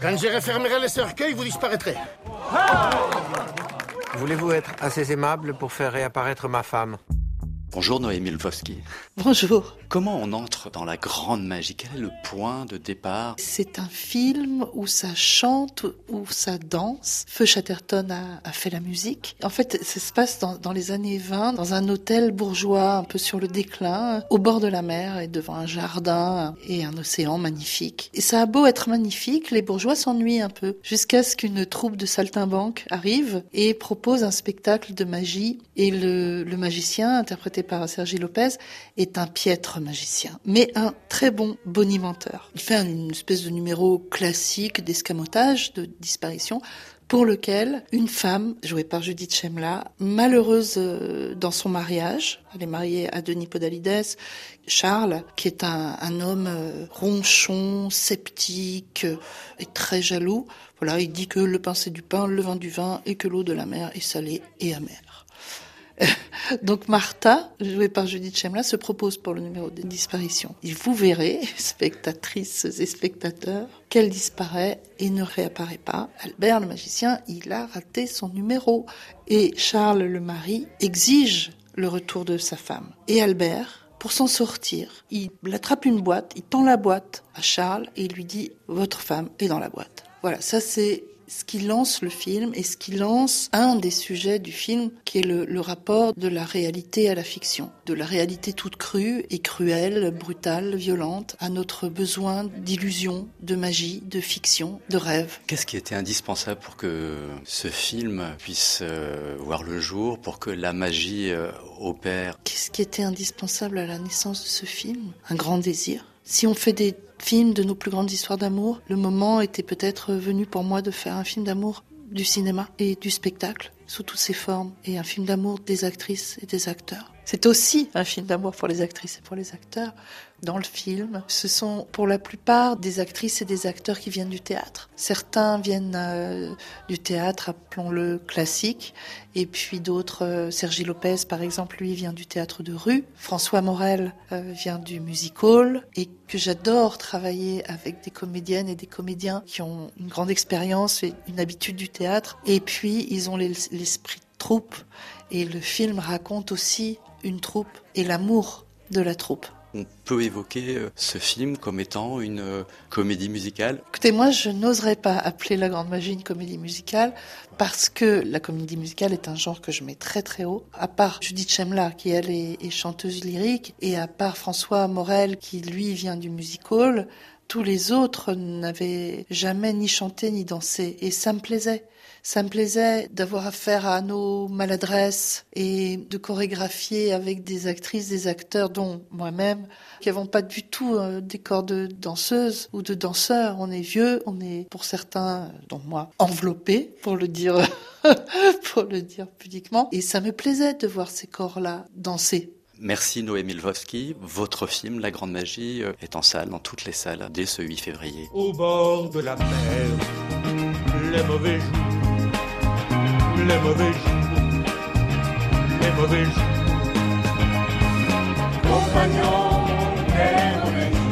Quand je refermerai le cercueil, vous disparaîtrez. Voulez-vous être assez aimable pour faire réapparaître ma femme? Bonjour Noémie Lvovsky. Bonjour. Comment on entre dans la grande magie? Quel est le point de départ? C'est un film où ça chante, où ça danse. Feu Chatterton a, a fait la musique. En fait, ça se passe dans, dans, les années 20, dans un hôtel bourgeois un peu sur le déclin, au bord de la mer et devant un jardin et un océan magnifique. Et ça a beau être magnifique, les bourgeois s'ennuient un peu, jusqu'à ce qu'une troupe de saltimbanques arrive et propose un spectacle de magie. Et le, le magicien, interprété par Sergi Lopez, est un piètre magicien, mais un très bon bonimenteur. Il fait une espèce de numéro classique d'escamotage, de disparition, pour lequel une femme, jouée par Judith Chemla, malheureuse dans son mariage, elle est mariée à Denis Podalides, Charles, qui est un, un homme ronchon, sceptique et très jaloux, voilà, il dit que le pain c'est du pain, le vin du vin, et que l'eau de la mer est salée et amère. Donc Martha, jouée par Judith Chemla, se propose pour le numéro de disparition. Et vous verrez, spectatrices et spectateurs, qu'elle disparaît et ne réapparaît pas. Albert, le magicien, il a raté son numéro. Et Charles, le mari, exige le retour de sa femme. Et Albert, pour s'en sortir, il attrape une boîte, il tend la boîte à Charles et il lui dit « Votre femme est dans la boîte ». Voilà, ça c'est ce qui lance le film et ce qui lance un des sujets du film qui est le, le, rapport de la réalité à la fiction, de la réalité toute crue et cruelle, brutale, violente, à notre besoin d'illusion, de magie, de fiction, de rêve. Qu'est-ce qui était indispensable pour que ce film puisse euh, voir le jour, pour que la magie euh, opère? Qu'est-ce qui était indispensable à la naissance de ce film? Un grand désir. Si on fait des films de nos plus grandes histoires d'amour, le moment était peut-être venu pour moi de faire un film d'amour du cinéma et du spectacle sous toutes ses formes et un film d'amour des actrices et des acteurs. C'est aussi un film d'amour pour les actrices et pour les acteurs. Dans le film, ce sont pour la plupart des actrices et des acteurs qui viennent du théâtre. Certains viennent euh, du théâtre, appelons-le classique, et puis d'autres, euh, Sergi Lopez par exemple, lui vient du théâtre de rue. François Morel euh, vient du music hall, et que j'adore travailler avec des comédiennes et des comédiens qui ont une grande expérience et une habitude du théâtre. Et puis ils ont l'esprit de troupe, et le film raconte aussi une troupe et l'amour de la troupe. On peut évoquer ce film comme étant une euh, comédie musicale Écoutez, moi, je n'oserais pas appeler La Grande Magie une comédie musicale parce que la comédie musicale est un genre que je mets très très haut. À part Judith Chemla, qui elle est, est chanteuse lyrique, et à part François Morel, qui lui vient du music hall, tous les autres n'avaient jamais ni chanté ni dansé. Et ça me plaisait. Ça me plaisait d'avoir affaire à nos maladresses et de chorégraphier avec des actrices, des acteurs, dont moi-même, qui n'avons pas du tout euh, des corps de danseuses ou de danseurs. On est vieux, on est, pour certains, dont moi, enveloppés, pour le dire, pour le dire pudiquement. Et ça me plaisait de voir ces corps-là danser. Merci Noémie Lvovsky. Votre film La Grande Magie est en salle, dans toutes les salles, dès ce 8 février. Au bord de la mer, les mauvais jours les mauvais jours, les mauvais jours. Compagnons des mauvais jours.